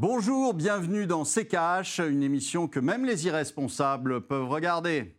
Bonjour, bienvenue dans CKH, une émission que même les irresponsables peuvent regarder.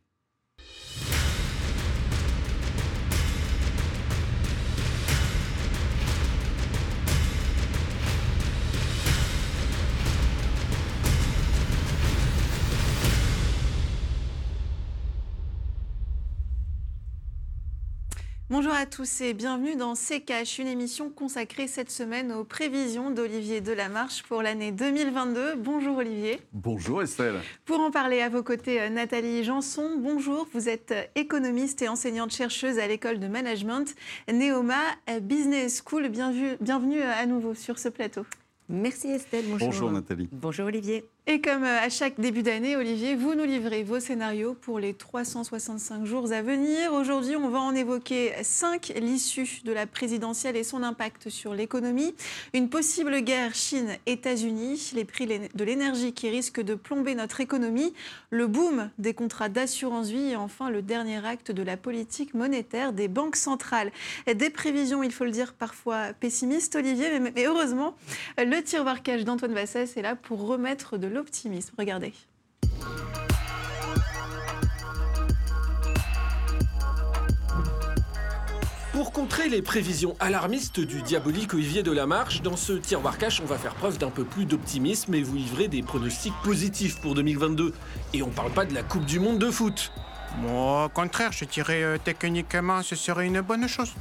Bonjour à tous et bienvenue dans CKH, une émission consacrée cette semaine aux prévisions d'Olivier Delamarche pour l'année 2022. Bonjour Olivier. Bonjour Estelle. Pour en parler à vos côtés, euh, Nathalie Janson. Bonjour, vous êtes euh, économiste et enseignante chercheuse à l'école de management Neoma Business School. Bienvenue, bienvenue euh, à nouveau sur ce plateau. Merci Estelle. Bonjour, Bonjour Nathalie. Bonjour Olivier. Et comme euh, à chaque début d'année, Olivier, vous nous livrez vos scénarios pour les 365 jours à venir. Aujourd'hui, on va en évoquer cinq l'issue de la présidentielle et son impact sur l'économie. Une possible guerre Chine-États-Unis, les prix de l'énergie qui risquent de plomber notre économie, le boom des contrats d'assurance vie et enfin le dernier acte de la politique monétaire des banques centrales. Des prévisions, il faut le dire, parfois pessimistes, Olivier, mais heureusement, le tiroir cash d'Antoine Vassès est là pour remettre de l'eau l'optimisme. Regardez. Pour contrer les prévisions alarmistes du diabolique Olivier de la Marche, dans ce tiroir cash, on va faire preuve d'un peu plus d'optimisme et vous livrer des pronostics positifs pour 2022. Et on parle pas de la Coupe du Monde de foot. Moi, au contraire, je dirais euh, techniquement, ce serait une bonne chose.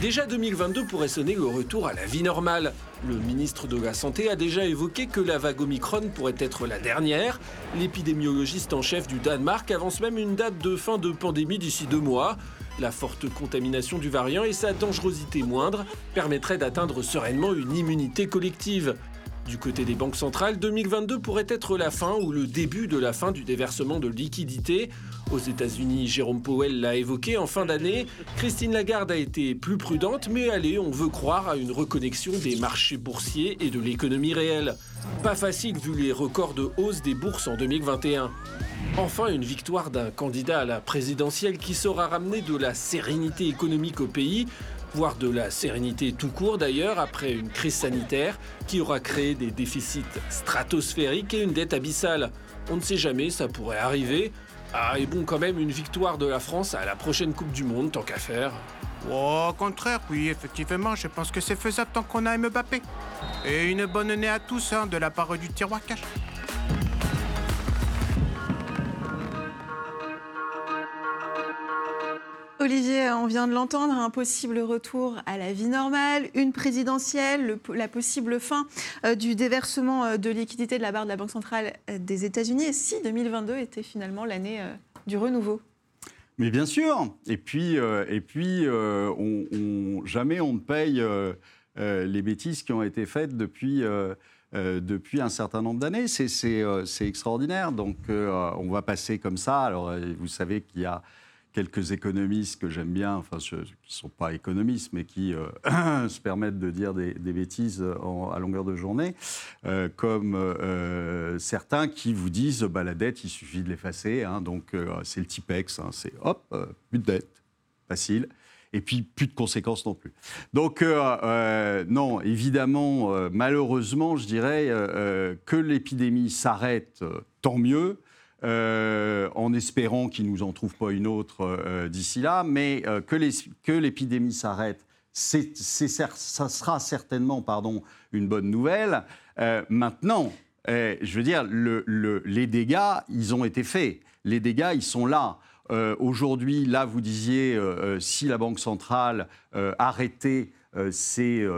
Déjà 2022 pourrait sonner le retour à la vie normale. Le ministre de la Santé a déjà évoqué que la vague Omicron pourrait être la dernière. L'épidémiologiste en chef du Danemark avance même une date de fin de pandémie d'ici deux mois. La forte contamination du variant et sa dangerosité moindre permettraient d'atteindre sereinement une immunité collective. Du côté des banques centrales, 2022 pourrait être la fin ou le début de la fin du déversement de liquidités. Aux États-Unis, Jérôme Powell l'a évoqué en fin d'année. Christine Lagarde a été plus prudente, mais allez, on veut croire à une reconnexion des marchés boursiers et de l'économie réelle. Pas facile vu les records de hausse des bourses en 2021. Enfin, une victoire d'un candidat à la présidentielle qui saura ramener de la sérénité économique au pays voire de la sérénité tout court d'ailleurs, après une crise sanitaire qui aura créé des déficits stratosphériques et une dette abyssale. On ne sait jamais, ça pourrait arriver. Ah, et bon, quand même, une victoire de la France à la prochaine Coupe du Monde, tant qu'à faire. Oh, au contraire, oui, effectivement, je pense que c'est faisable tant qu'on a Mbappé. Et une bonne année à tous hein, de la part du tiroir cash. Olivier, on vient de l'entendre, un possible retour à la vie normale, une présidentielle, la possible fin euh, du déversement euh, de liquidités de la barre de la Banque centrale euh, des États-Unis. Et si 2022 était finalement l'année du renouveau? Mais bien sûr. Et puis, et puis jamais on ne paye les bêtises qui ont été faites depuis, depuis un certain nombre d'années. C'est extraordinaire. Donc, on va passer comme ça. Alors, vous savez qu'il y a quelques économistes que j'aime bien, enfin, qui ne sont pas économistes, mais qui euh, se permettent de dire des, bêtises à longueur de journée, euh, comme euh, certains qui vous disent bah, la dette, il suffit de l'effacer, hein, donc c'est le TIPEX, hein, c'est hop, plus de dette, facile. Et puis plus de conséquences non plus. Donc non, évidemment, malheureusement, je dirais que l'épidémie s'arrête, tant mieux. Euh, en espérant qu'il ne nous en trouve pas une autre euh, d'ici là, mais euh, que l'épidémie s'arrête, ça sera certainement une bonne nouvelle. maintenant, je veux dire, les dégâts, ils ont été faits. Les dégâts, ils sont là. Aujourd'hui, là, vous disiez, si la Banque centrale arrêtait ses,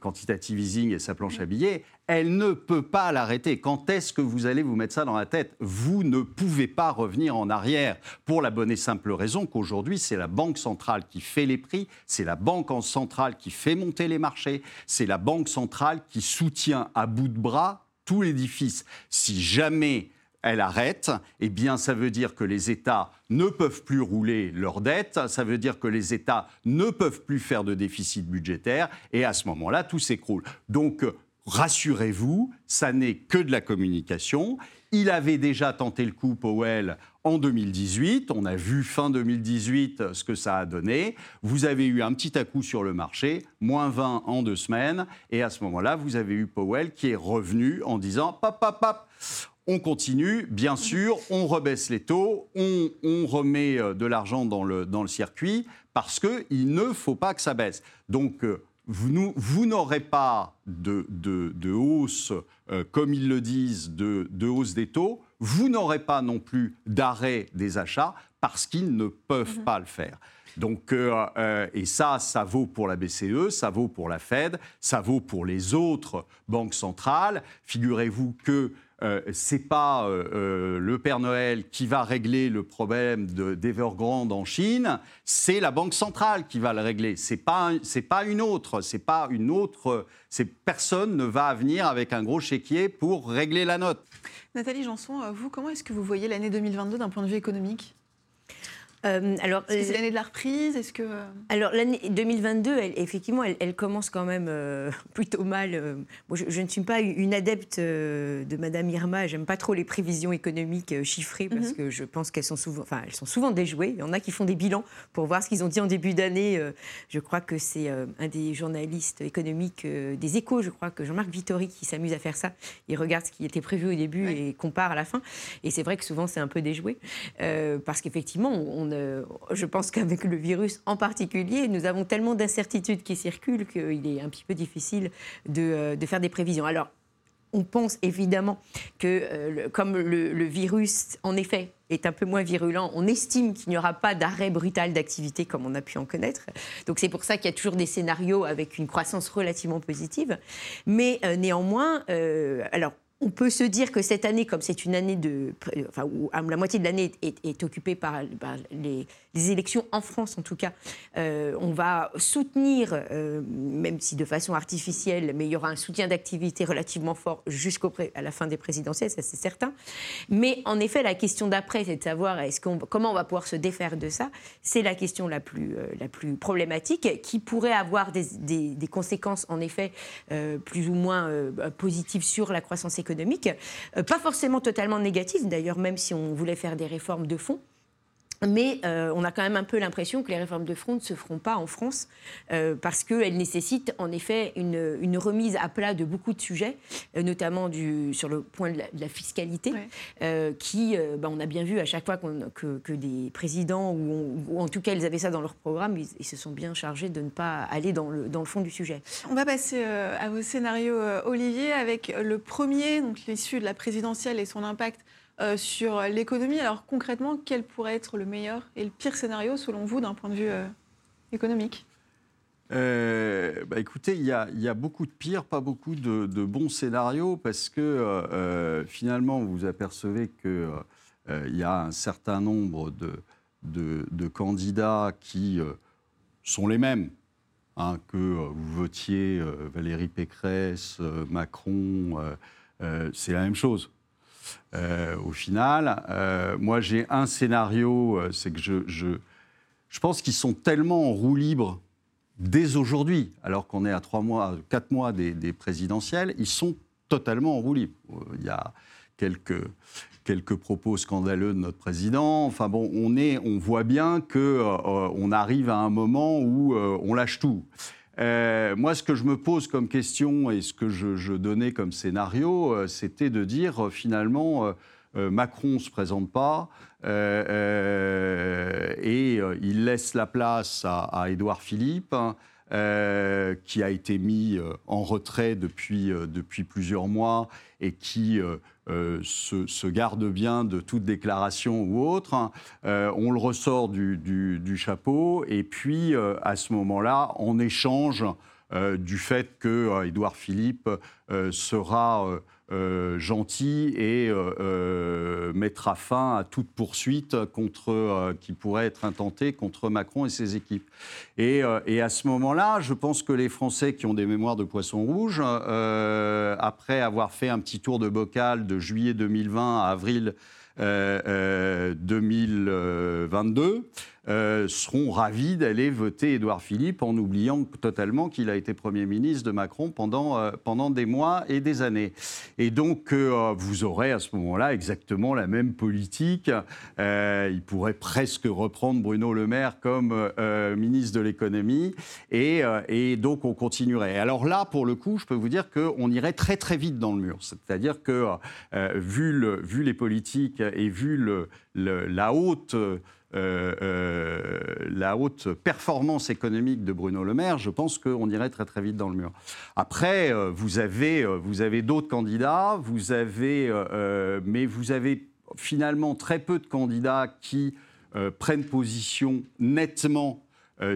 quantitative easing et sa planche à billets, elle ne peut pas l'arrêter. Quand est-ce que vous allez vous mettre ça dans la tête? Vous ne pouvez pas revenir en arrière pour la bonne et simple raison qu'aujourd'hui, c'est la Banque centrale qui fait les prix, c'est la Banque centrale qui fait monter les marchés, c'est la Banque centrale qui soutient à bout de bras tout l'édifice. Si jamais elle arrête, eh bien ça veut dire que les États ne peuvent plus rouler leurs dettes, ça veut dire que les États ne peuvent plus faire de déficit budgétaire, et à ce moment-là, tout s'écroule. Donc rassurez-vous, ça n'est que de la communication. Il avait déjà tenté le coup, Powell, en 2018. On a vu fin 2018 ce que ça a donné. Vous avez eu un petit à-coup sur le marché, moins 20 en deux semaines. Et à ce moment-là, vous avez eu Powell qui est revenu en disant pap, pap, pap. On continue, bien sûr, on rebaisse les taux, on, remet euh, de l'argent dans le, dans le circuit parce qu'il ne faut pas que ça baisse. Donc, euh, vous, vous n'aurez pas de, de, hausse, euh, comme ils le disent, de, de hausse des taux. Vous n'aurez pas non plus d'arrêt des achats parce qu'ils ne peuvent mhm. pas le faire. Donc, euh, euh, et ça, ça vaut pour la BCE, ça vaut pour la Fed, ça vaut pour les autres banques centrales. Figurez-vous que euh, c'est pas euh, euh, le Père Noël qui va régler le problème d'Evergrande en Chine, c'est la Banque centrale qui va le régler. C'est pas pas une autre, pas une autre. Personne ne va venir avec un gros chéquier pour régler la note. Nathalie Janson, vous, comment est-ce que vous voyez l'année 2022 d'un point de vue économique? Euh, alors, Est-ce que c'est euh, l'année de la reprise? Est-ce que euh, alors l'année 2022, elle, effectivement, elle, commence quand même plutôt mal. je, ne suis pas une adepte de Madame Irma. J'aime pas trop les prévisions économiques chiffrées parce mhm. que je pense qu'elles sont souvent, enfin, elles sont souvent déjouées. Il y en a qui font des bilans pour voir ce qu'ils ont dit en début d'année. je crois que c'est un des journalistes économiques des Échos, je crois que Jean-Marc Vittori qui s'amuse à faire ça. Il regarde ce qui était prévu au début et compare à la fin. Et c'est vrai que souvent c'est un peu déjoué parce qu'effectivement, on euh, je pense qu'avec le virus en particulier, nous avons tellement d'incertitudes qui circulent qu'il est un petit peu difficile de, euh, faire des prévisions. Alors, on pense évidemment que euh, comme le, virus, en effet, est un peu moins virulent, on estime qu'il n'y aura pas d'arrêt brutal d'activité comme on a pu en connaître. Donc c'est pour ça qu'il y a toujours des scénarios avec une croissance relativement positive. Mais néanmoins, alors on peut se dire que cette année, comme c'est une année de, enfin, où la moitié de l'année est, occupée par, les, élections en France, en tout cas, euh, on va soutenir, euh, même si de façon artificielle, mais il y aura un soutien d'activité relativement fort jusqu'à la fin des présidentielles, ça c'est certain. Mais en effet, la question d'après, c'est de savoir comment on va pouvoir se défaire de ça. C'est la question la plus, euh, la plus problématique, qui pourrait avoir des, des conséquences, en effet, plus ou moins positives sur la croissance économique euh, pas forcément totalement négative d'ailleurs, même si on voulait faire des réformes de fond. Mais euh, on a quand même un peu l'impression que les réformes de front ne se feront pas en France euh, parce qu'elles nécessitent en effet une, remise à plat de beaucoup de sujets, euh, notamment du, sur le point de la, fiscalité, qui, bah, on a bien vu à chaque fois que, que, des présidents, ou, en tout cas ils avaient ça dans leur programme, ils, se sont bien chargés de ne pas aller dans le, dans le fond du sujet. On va passer à vos scénarios, Olivier, avec le premier, donc l'issue de la présidentielle et son impact euh, sur l'économie. Alors concrètement, quel pourrait être le meilleur et le pire scénario selon vous d'un point de vue euh, économique? Euh, bah écoutez, il y, a, beaucoup de pires, pas beaucoup de, bons scénarios, parce que finalement, vous apercevez qu'il il y a un certain nombre de, de, candidats qui sont les mêmes. Hein, que vous votiez Valérie Pécresse, Macron, c'est la même chose. Euh, au final. Euh, moi, j'ai un scénario, euh, c'est que je, je, je pense qu'ils sont tellement en roue libre dès aujourd'hui, alors qu'on est à trois mois, quatre mois des, présidentielles, ils sont totalement en roue libre. Il y a quelques, quelques propos scandaleux de notre président. Enfin bon, on, est, on voit bien qu'on on arrive à un moment où on lâche tout. Euh, moi, ce que je me pose comme question et ce que je, donnais comme scénario, euh, c'était de dire euh, finalement, Macron ne se présente pas et il laisse la place à, Édouard Philippe. Hein, qui a été mis en retrait depuis, depuis plusieurs mois et qui euh, se, garde bien de toute déclaration ou autre. Hein. Euh, on le ressort du, chapeau et puis euh, à ce moment-là, on échange du fait que Édouard Philippe sera euh, gentil et euh, euh, mettra fin à toute poursuite contre, qui pourrait être intentée contre Macron et ses équipes. Et, et à ce moment-là, je pense que les Français qui ont des mémoires de poisson rouge, après avoir fait un petit tour de bocal de juillet 2020 à avril 2022, euh, seront ravis d'aller voter Édouard Philippe en oubliant totalement qu'il a été Premier ministre de Macron pendant, euh, pendant des mois et des années. Et donc, euh, vous aurez à ce moment-là exactement la même politique. il pourrait presque reprendre Bruno Le Maire comme ministre de l'économie. Et, et, donc, on continuerait. Alors là, pour le coup, je peux vous dire qu'on irait très très vite dans le mur. C'est-à-dire que, vu, le, vu les politiques et vu le, la haute euh, euh, la haute performance économique de Bruno Le Maire, je pense qu'on irait très très vite dans le mur. Après, euh, vous avez, vous avez d'autres candidats, vous avez, mais vous avez finalement très peu de candidats qui prennent position nettement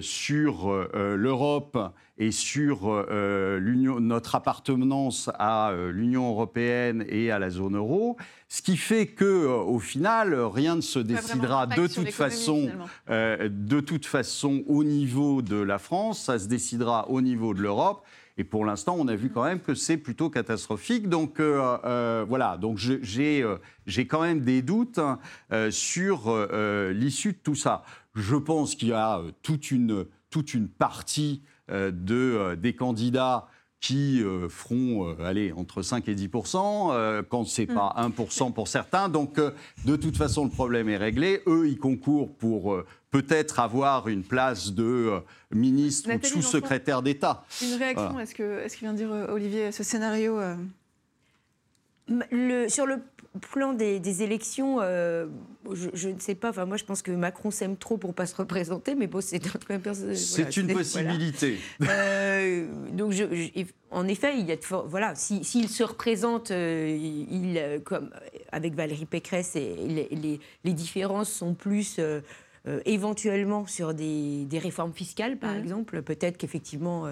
sur l'Europe et sur euh, notre appartenance à euh, l'Union européenne et à la zone euro, ce qui fait que, euh, au final, rien ne se décidera de toute façon, de toute façon au niveau de la France, ça se décidera au niveau de l'Europe. Et pour l'instant, on a vu quand même que c'est plutôt catastrophique. Donc voilà, donc j'ai quand même des doutes sur l'issue de tout ça. Je pense qu'il y a toute une, toute une partie euh, de, euh, des candidats qui euh, feront allez, entre 5 et 10 quand ce n'est pas 1 mm. pour certains. Donc, de toute façon, le problème est réglé. Eux, ils concourent pour peut-être avoir une place de ministre ou de sous-secrétaire d'État. Une réaction, est-ce que, est-ce qu'il vient de dire Olivier, ce scénario le, Sur le plan des, élections, euh, je, ne sais pas. Enfin, moi, je pense que Macron s'aime trop pour pas se représenter, mais bon, c'est C'est une possibilité. Euh, donc, je, en effet, il y a voilà, s'il se représente, euh, il, comme avec Valérie Pécresse, et les, les, différences sont plus. éventuellement sur des, réformes fiscales, par mmh. exemple. Peut-être qu'effectivement,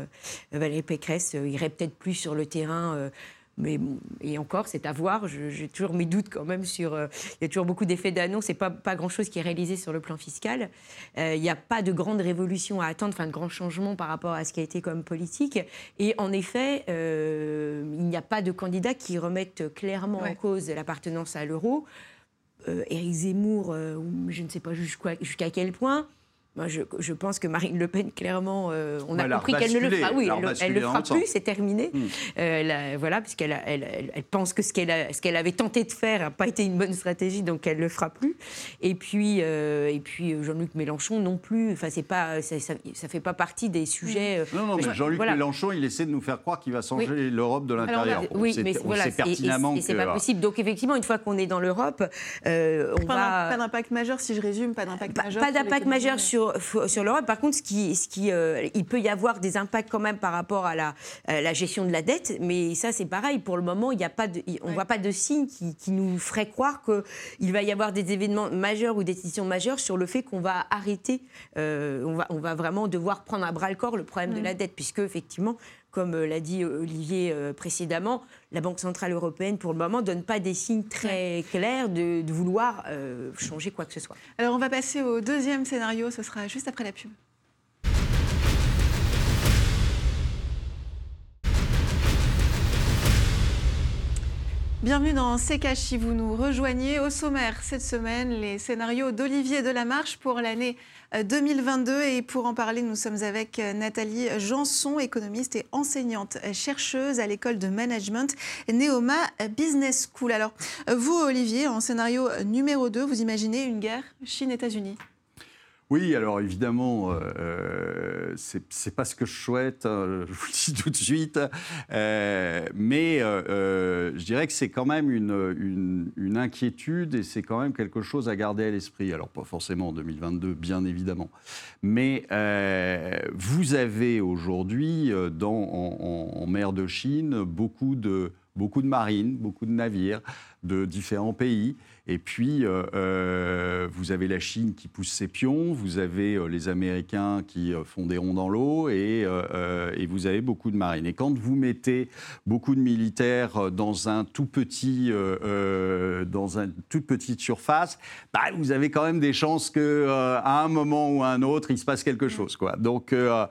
Valérie Pécresse irait peut-être plus sur le terrain mais et encore, c'est à voir. J'ai toujours mes doutes quand même sur. Euh, il y a toujours beaucoup d'effets d'annonce et pas, pas grand-chose qui est réalisé sur le plan fiscal. Euh, il n'y a pas de grande révolution à attendre, enfin de grands changements par rapport à ce qui a été comme politique. Et en effet, euh, il n'y a pas de candidats qui remettent clairement en cause l'appartenance à l'euro. Éric Zemmour, je ne sais pas jusqu'à quel point. Moi, je, pense que Marine Le Pen, clairement, euh, on a compris qu'elle ne le fera. Oui, elle, ne le fera plus, c'est terminé. Hmm. Euh, voilà, puisqu'elle elle, elle, pense que ce qu'elle ce qu'elle avait tenté de faire n'a pas été une bonne stratégie, donc elle ne le fera plus. Et puis, euh, et puis Jean-Luc Mélenchon non plus. Enfin, c'est pas, ça, ne fait pas partie des sujets. Hmm. Non, non, mais Jean-Luc Mélenchon, il essaie de nous faire croire qu'il va changer l'Europe de l'intérieur. Oui, mais voilà, c'est pertinemment. c'est pas possible. Donc effectivement, une fois qu'on est dans l'Europe, on pas, Pas d'impact majeur, si je résume, pas d'impact majeur. Pas d'impact majeur sur sur, l'Europe. Par contre, ce qui, ce qui, euh, il peut y avoir des impacts quand même par rapport à la, la gestion de la dette, mais ça, c'est pareil. Pour le moment, il y a pas de, on ne voit pas de signe qui, qui nous ferait croire qu'il va y avoir des événements majeurs ou des décisions majeures sur le fait qu'on va arrêter, euh, on, va, on va vraiment devoir prendre à bras le corps le problème de la dette, puisque effectivement, comme euh, l'a dit Olivier précédemment, la Banque Centrale Européenne, pour le moment, ne donne pas des signes très clairs de, vouloir euh, changer quoi que ce soit. Alors, on va passer au deuxième scénario, ce sera juste après la pub. Bienvenue dans CK si vous nous rejoignez. Au sommaire cette semaine, les scénarios d'Olivier Delamarche pour l'année 2022. Euh, et pour en parler, nous sommes avec euh, Nathalie Janson, économiste et enseignante chercheuse à l'école de management Neoma Business School. Alors, vous, Olivier, en scénario numéro 2, vous imaginez une guerre Chine-États-Unis? Oui, alors évidemment, euh, euh c'est pas ce que je souhaite, hein, je vous le dis tout de suite, euh, mais euh, je dirais que c'est quand même une, inquiétude et c'est quand même quelque chose à garder à l'esprit. Alors pas forcément en 2022, bien évidemment, mais vous avez aujourd'hui en, mer de Chine beaucoup de marines, beaucoup de navires de différents pays. Et puis, euh, euh, vous avez la Chine qui pousse ses pions, vous avez euh, les Américains qui font des ronds dans l'eau, et, euh, et vous avez beaucoup de marines. Et quand vous mettez beaucoup de militaires dans un tout petit, euh, dans une toute petite surface, bah, vous avez quand même des chances que à un moment ou à un autre, il se passe quelque chose. Quoi. Donc, ce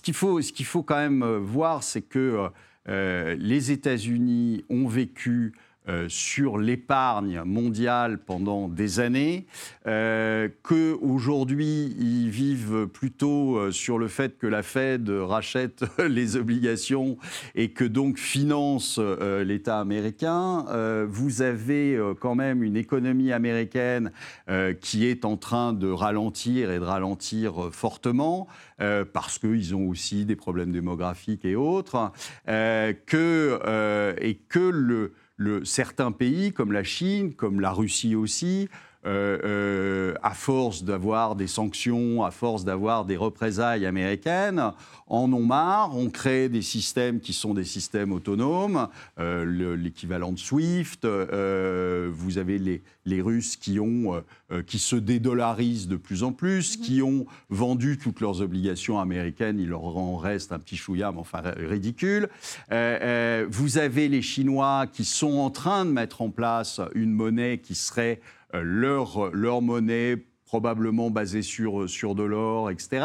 qu'il faut, ce qu'il faut quand même voir, c'est que les États-Unis ont vécu euh, sur l'épargne mondiale pendant des années, euh, qu'aujourd'hui ils vivent plutôt euh, sur le fait que la Fed rachète les obligations et que donc finance euh, l'État américain. Vous avez quand même une économie américaine qui est en train de ralentir et de ralentir fortement parce qu'ils ont aussi des problèmes démographiques et autres, et que le, le- certains pays comme la Chine, comme la Russie aussi, euh, euh, à force d'avoir des sanctions, à force d'avoir des représailles américaines, en ont marre, on crée des systèmes qui sont des systèmes autonomes, euh, le- l'équivalent de SWIFT, euh, vous avez les, les Russes qui, ont, qui se dédollarisent de plus en plus, qui ont vendu toutes leurs obligations américaines, il leur en reste un petit chouïa, mais enfin ridicule. Vous avez les Chinois qui sont en train de mettre en place une monnaie qui serait leur, leur monnaie probablement basée sur, sur de l'or, etc.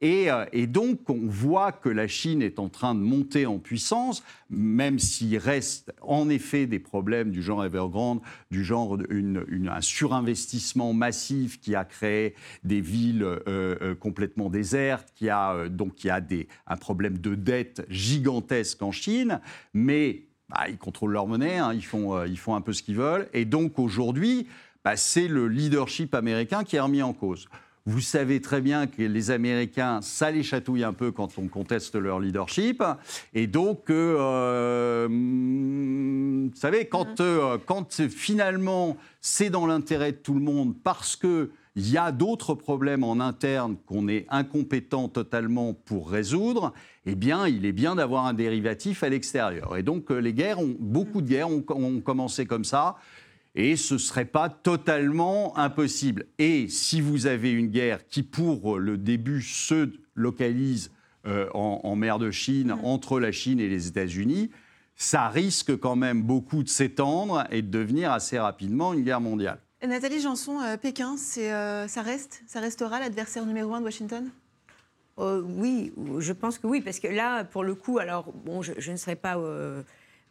Et, euh, et donc, on voit que la Chine est en train de monter en puissance, même s'il reste en effet des problèmes du genre Evergrande, du genre une- un surinvestissement massif qui a créé des villes euh, euh, complètement désertes, qui a euh, donc qui a des, un problème de dette gigantesque en Chine, mais bah, ils contrôlent leur monnaie, hein, ils, font, euh, ils font un peu ce qu'ils veulent. Et donc aujourd'hui, bah, c'est le leadership américain qui est remis en cause. Vous savez très bien que les Américains, ça les chatouille un peu quand on conteste leur leadership. Et donc, euh, hum, vous savez, quand, euh, quand finalement c'est dans l'intérêt de tout le monde parce que il y a d'autres problèmes en interne qu'on est incompétent totalement pour résoudre, eh bien, il est bien d'avoir un dérivatif à l'extérieur. Et donc, euh, les guerres, ont, beaucoup de guerres ont, ont commencé comme ça. Et ce ne serait pas totalement impossible. Et si vous avez une guerre qui, pour le début, se localise euh, en, en mer de Chine, entre la Chine et les États-Unis, ça risque quand même beaucoup de s'étendre et de devenir assez rapidement une guerre mondiale. Nathalie Janson, euh, Pékin, euh, ça reste, ça restera l'adversaire numéro un de Washington? Euh, oui, je pense que oui, parce que là, pour le coup, alors, bon, je, je ne serais pas euh,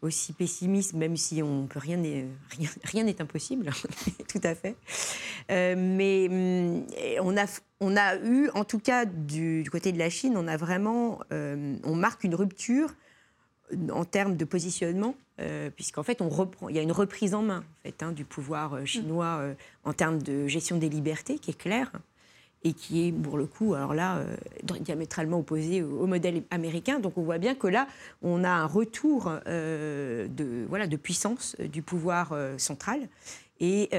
aussi pessimiste, même si on peut rien n'est rien, rien impossible, tout à fait. Euh, mais hum, on a on a eu, en tout cas du, côté de la Chine, on a vraiment, euh, on marque une rupture en termes de positionnement, euh, puisqu'en fait, on reprend, il y a une reprise en main en fait, hein, du pouvoir euh, chinois en termes de gestion des libertés, qui est claire, et qui est, pour le coup, alors là, euh, diamétralement opposé au, au modèle américain. Donc on voit bien que là, on a un retour euh, de, voilà, de puissance euh, du pouvoir euh, central et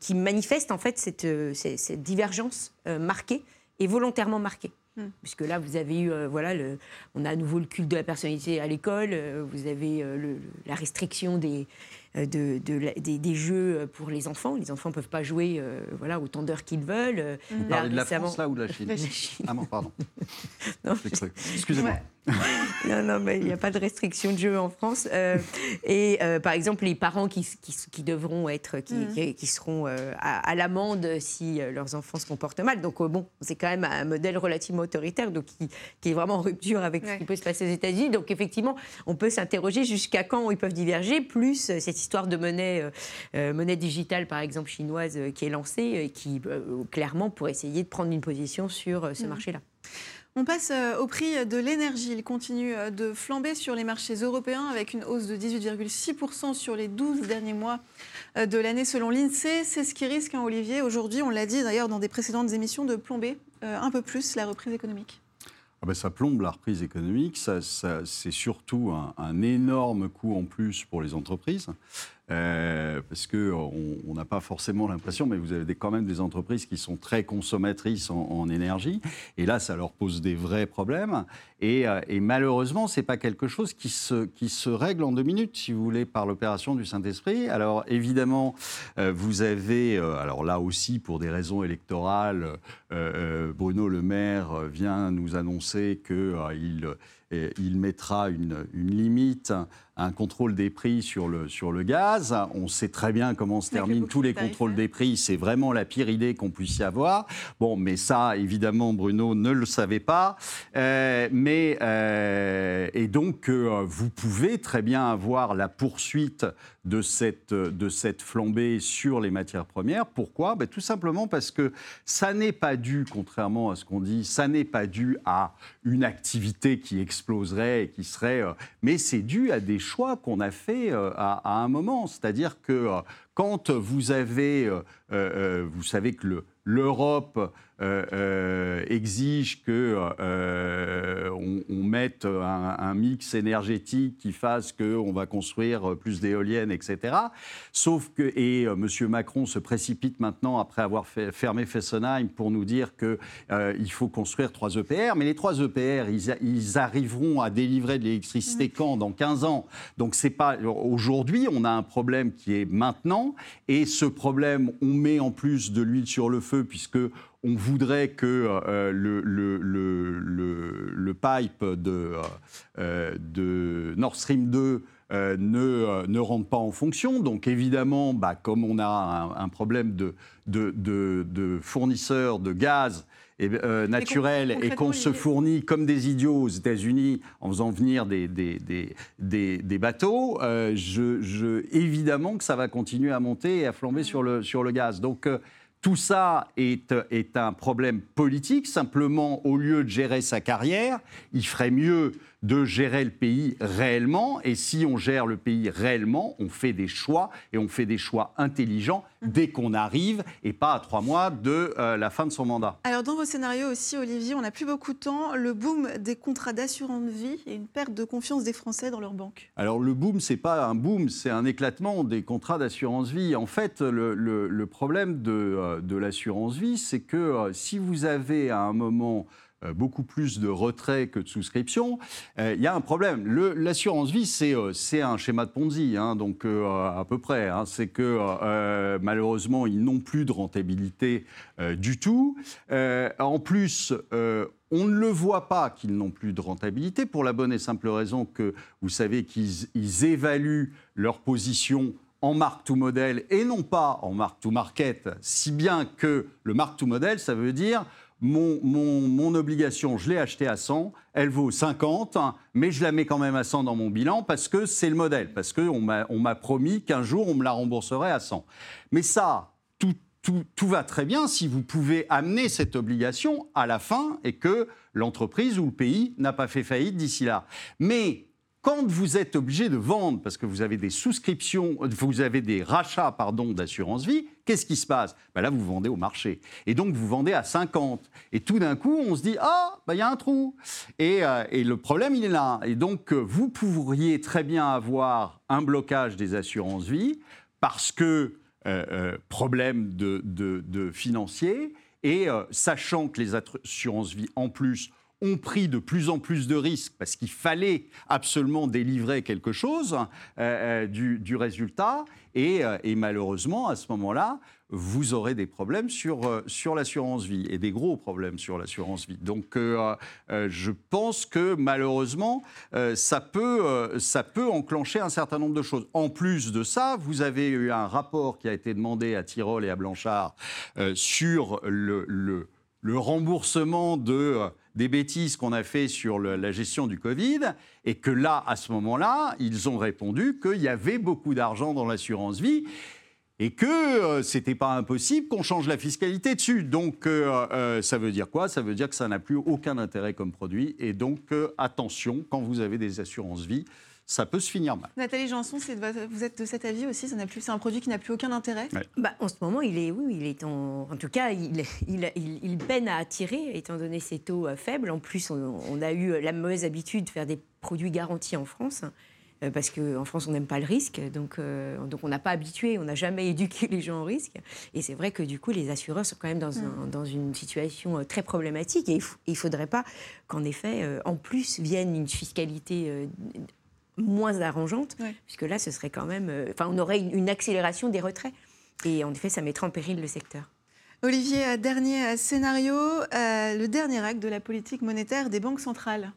qui manifeste en fait cette, cette, cette divergence marquée et volontairement marquée. Hmm. Puisque là, vous avez eu, euh, voilà, le, on a à nouveau le culte de la personnalité à l'école, euh, vous avez euh, le- la restriction des, de, de des, des jeux pour les enfants. Les enfants ne peuvent pas jouer euh, voilà, autant d'heures qu'ils veulent. Euh, Vous là, parlez de la récemment- France là ou de la Chine La Chine. Ah non, pardon. Non. Excusez-moi. non, non, mais il n'y a pas de restriction de jeu en France. Euh, et euh, par exemple, les parents qui, qui, qui devront être, qui, Mhm. qui- seront euh, à, à l'amende si euh, leurs enfants se comportent mal. Donc euh, bon, c'est quand même un modèle relativement autoritaire, donc qui, qui est vraiment en rupture avec ce qui peut se passer aux États-Unis. Donc effectivement, on peut s'interroger jusqu'à quand ils peuvent diverger. Plus euh, cette histoire de monnaie, euh, euh, monnaie digitale, par exemple chinoise, euh, qui est lancée, et qui clairement pour essayer de prendre une position sur ce Mhm. marché-là. On passe au prix de l'énergie. Il continue de flamber sur les marchés européens avec une hausse de 18,6% sur les 12 derniers mois de l'année selon l'INSEE. C'est ce qui risque, hein, Olivier, aujourd'hui, on l'a dit d'ailleurs dans des précédentes émissions, de plomber euh, un peu plus la reprise économique. Ah ben, ça plombe la reprise économique, ça, c'est surtout un, un énorme coût en plus pour les entreprises. Euh, parce qu'on n'a pas forcément l'impression, mais vous avez quand même des entreprises qui sont très consommatrices en, énergie, et là, ça leur pose des vrais problèmes. Et, euh, malheureusement, ce n'est pas quelque chose qui se, règle en deux minutes, si vous voulez, par l'opération du Saint-Esprit. Alors évidemment, euh, vous avez, alors là aussi, pour des raisons électorales, Bruno Le Maire vient nous annoncer qu'il il mettra une limite un contrôle des prix sur le, sur le gaz. On sait très bien comment se terminent tous les contrôles des prix. C'est vraiment la pire idée qu'on puisse y avoir. Bon, mais ça, évidemment, Bruno ne le savait pas. Euh, mais, euh, et donc, euh, vous pouvez très bien avoir la poursuite de cette, de cette flambée sur les matières premières. Pourquoi? Ben, Tout simplement parce que ça n'est pas dû, contrairement à ce qu'on dit, ça n'est pas dû à une activité qui exploserait et qui serait... mais c'est dû à des choix qu'on a fait euh, à, un moment. C'est-à-dire que euh, quand vous avez, euh, vous savez que l'Europe exige que on, mette un, mix énergétique qui fasse qu'on va construire plus d'éoliennes, etc. Sauf que et M. Macron se précipite maintenant après avoir fait, fermé Fessenheim pour nous dire que il faut construire trois EPR, mais les trois EPR, ils, ils arriveront à délivrer de l'électricité quand? Dans 15 ans. Donc c'est pas aujourd'hui, on a un problème qui est maintenant, et ce problème, on met en plus de l'huile sur le feu puisque on voudrait que euh, le, le, le, pipe de, euh, de, Nord Stream 2 euh, ne, ne, rentre pas en fonction. Donc évidemment, bah, comme on a un, un problème de, de, de, fournisseurs de gaz et, euh, naturel et qu'on se fournit comme des idiots aux États-Unis en faisant venir des, des, des, des bateaux, je, je, évidemment que ça va continuer à monter et à flamber sur le, sur le gaz. Donc tout ça est, un problème politique. Simplement, au lieu de gérer sa carrière, il ferait mieux de gérer le pays réellement. Et si on gère le pays réellement, on fait des choix et on fait des choix intelligents dès qu'on arrive et pas à trois mois de euh, la fin de son mandat. Alors dans vos scénarios aussi, Olivier, on n'a plus beaucoup de temps. Le boom des contrats d'assurance vie et une perte de confiance des Français dans leurs banques. Alors le boom, c'est pas un boom, c'est un éclatement des contrats d'assurance vie. En fait, le, problème de, euh, de l'assurance vie, c'est que euh, si vous avez à un moment beaucoup plus de retraits que de souscriptions, euh, il y a un problème. L'assurance vie, euh, c'est un schéma de Ponzi, hein, donc à peu près. Hein. c'est que malheureusement, ils n'ont plus de rentabilité du tout. en plus, on ne le voit pas qu'ils n'ont plus de rentabilité pour la bonne et simple raison que vous savez qu'ils évaluent leur position en mark to model et non pas en mark to market, si bien que le mark to model, ça veut dire mon, obligation, je l'ai achetée à 100, elle vaut 50, mais je la mets quand même à 100 dans mon bilan parce que c'est le modèle, parce qu'on m'a promis qu'un jour on me la rembourserait à 100. Mais ça, tout, tout, tout, va très bien si vous pouvez amener cette obligation à la fin et que l'entreprise ou le pays n'a pas fait faillite d'ici là. Mais quand vous êtes obligé de vendre parce que vous avez des souscriptions, vous avez des rachats pardon d'assurance vie, qu'est-ce qui se passe? Ben Là, vous vendez au marché. Et donc, vous vendez à 50. Et tout d'un coup, on se dit Ah, ben, il y a un trou. Et, euh, et, le problème, il est là. Et donc, euh, vous pourriez très bien avoir un blocage des assurances vie parce que euh, problème de, de, financier. Et sachant que les assurances vie, en plus, ont pris de plus en plus de risques parce qu'il fallait absolument délivrer quelque chose euh, euh, du, résultat. Euh, et, malheureusement, à ce moment-là, vous aurez des problèmes sur, sur l'assurance vie et des gros problèmes sur l'assurance vie. Donc, je pense que malheureusement, ça, peut, ça peut enclencher un certain nombre de choses. En plus de ça, vous avez eu un rapport qui a été demandé à Tyrol et à Blanchard sur le, le remboursement de des bêtises qu'on a fait sur la gestion du Covid, et que là, à ce moment-là, ils ont répondu qu'il y avait beaucoup d'argent dans l'assurance vie et que euh, ce n'était pas impossible qu'on change la fiscalité dessus. Donc euh, euh, ça veut dire quoi? Ça veut dire que ça n'a plus aucun intérêt comme produit, et donc attention quand vous avez des assurances vie ça peut se finir mal. Nathalie Janson, vous êtes de cet avis aussi C'est un produit qui n'a plus aucun intérêt? Bah, En ce moment, il est, oui, il est en, en tout cas, il, il, peine à attirer, étant donné ses taux euh, faibles. En plus, on, a eu la mauvaise habitude de faire des produits garantis en France. parce qu'en France, on n'aime pas le risque. Donc, donc on n'a pas habitué, on n'a jamais éduqué les gens au risque. Et c'est vrai que du coup, les assureurs sont quand même dans, un, dans une situation très problématique. Et il ne faudrait pas qu'en effet, en plus, vienne une fiscalité moins arrangeante, puisque là, ce serait quand même. Enfin, on aurait une accélération des retraits. Et en effet, ça mettrait en péril le secteur. Olivier, dernier scénario, euh, le dernier acte de la politique monétaire des banques centrales.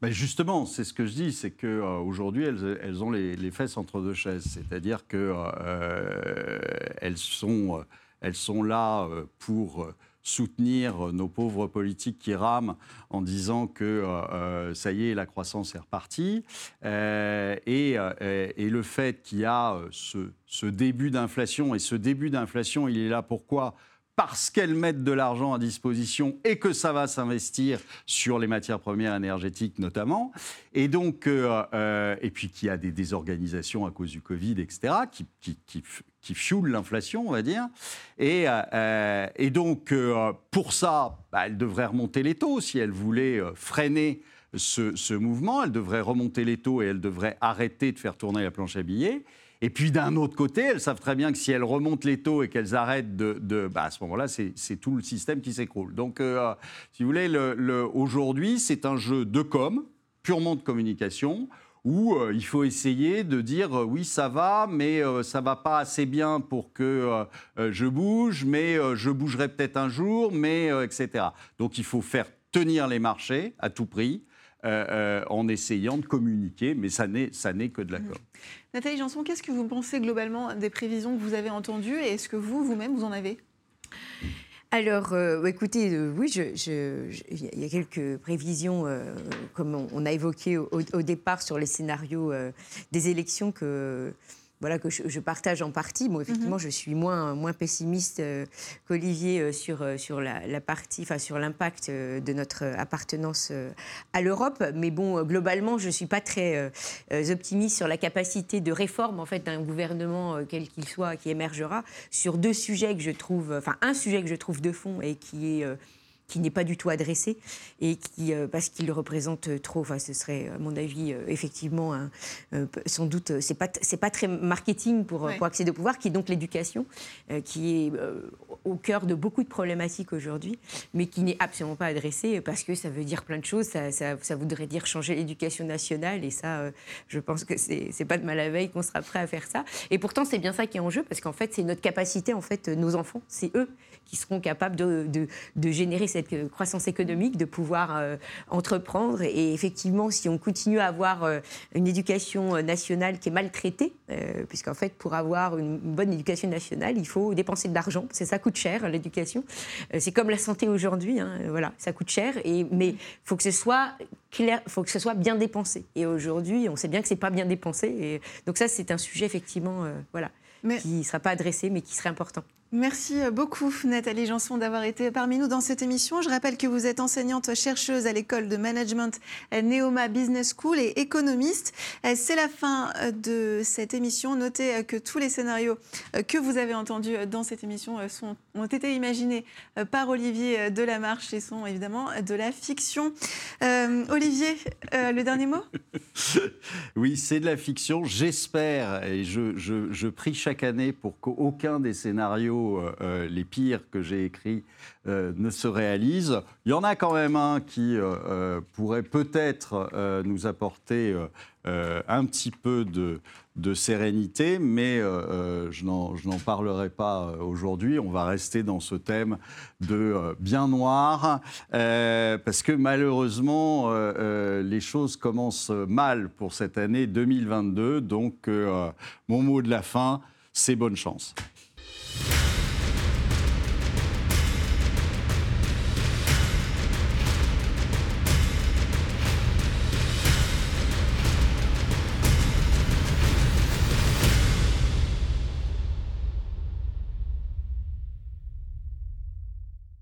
Ben justement, c'est ce que je dis, c'est qu'aujourd'hui, elles, elles, ont les, fesses entre deux chaises. C'est-à-dire qu'elles euh, sont, elles sont là euh, pour soutenir nos pauvres politiques qui rament en disant que euh, ça y est, la croissance est repartie. Euh, et, euh, et, le fait qu'il y a ce, ce début d'inflation, et ce début d'inflation, il est là pourquoi? Parce qu'elles mettent de l'argent à disposition et que ça va s'investir sur les matières premières énergétiques notamment. Et donc, et puis qu'il y a des désorganisations à cause du Covid, etc., qui, qui, l'inflation, on va dire. Et, euh, donc, euh, pour ça, bah, elle devrait remonter les taux si elle voulait euh, freiner ce, ce, mouvement. Elle devrait remonter les taux et elle devrait arrêter de faire tourner la planche à billets. Et puis d'un autre côté, elles savent très bien que si elles remontent les taux et qu'elles arrêtent de... bah, à ce moment-là, c'est tout le système qui s'écroule. Donc, si vous voulez, le, le, aujourd'hui, c'est un jeu de com, purement de communication, où euh, il faut essayer de dire euh, oui ça va, mais euh, ça va pas assez bien pour que je bouge, mais je bougerai peut-être un jour, mais etc. Donc il faut faire tenir les marchés à tout prix. En essayant de communiquer, mais ça n'est, ça n'est que de la com. Nathalie Janson, qu'est-ce que vous pensez globalement des prévisions que vous avez entendues et est-ce que vous, vous-même, vous en avez? Alors, euh, écoutez, euh, oui, il y a quelques prévisions, euh, comme on, a évoqué au, au, départ sur les scénarios des élections que voilà, que je, partage en partie. Moi, effectivement, mhm. je suis moins, moins pessimiste euh, qu'Olivier euh, sur, euh, sur la, partie, enfin, sur l'impact de notre appartenance à l'Europe. Mais bon, globalement, je ne suis pas très optimiste sur la capacité de réforme, en fait, d'un gouvernement, quel qu'il soit, qui émergera, sur deux sujets que je trouve, enfin, un sujet que je trouve de fond et qui est qui n'est pas du tout adressé et qui, euh, parce qu'il représente trop, enfin, ce serait, à mon avis, euh, effectivement, euh, sans doute, c'est pas, c'est pas très marketing pour, pour accéder au pouvoir, qui est donc l'éducation, qui est au cœur de beaucoup de problématiques aujourd'hui, mais qui n'est absolument pas adressé parce que ça veut dire plein de choses. Ça, ça, voudrait dire changer l'éducation nationale et ça, je pense que c'est, c'est pas de mal à veille qu'on sera prêt à faire ça. Et pourtant, c'est bien ça qui est en jeu parce qu'en fait, c'est notre capacité, en fait, nos enfants, c'est eux qui seront capables de, de, de générer cette croissance économique, de pouvoir euh, entreprendre. Et effectivement, si on continue à avoir euh, une éducation euh, nationale qui est maltraitée, puisqu'en fait, pour avoir une bonne éducation nationale, il faut dépenser de l'argent. C'est ça coûte cher, l'éducation. c'est comme la santé aujourd'hui. Hein, voilà, ça coûte cher. Et, mais il faut que ce soit clair, faut que ce soit bien dépensé. Et aujourd'hui, on sait bien que c'est pas bien dépensé. Et donc ça, c'est un sujet effectivement, voilà, qui ne sera pas adressé, mais qui serait important. Merci beaucoup Nathalie Janson d'avoir été parmi nous dans cette émission. Je rappelle que vous êtes enseignante chercheuse à l'école de management Neoma Business School et économiste. C'est la fin de cette émission. Notez que tous les scénarios que vous avez entendus dans cette émission ont été imaginés par Olivier Delamarche et sont évidemment de la fiction. Euh, Olivier, euh, le dernier mot? Oui, c'est de la fiction. J'espère et je prie chaque année pour qu'aucun des scénarios euh, euh, les pires que j'ai écrits euh, ne se réalisent. Il y en a quand même un qui pourrait peut-être nous apporter un petit peu de, de sérénité, mais je n'en parlerai pas aujourd'hui. On va rester dans ce thème de bien noir, parce que malheureusement, les choses commencent mal pour cette année 2022. Donc, mon mot de la fin, c'est bonne chance.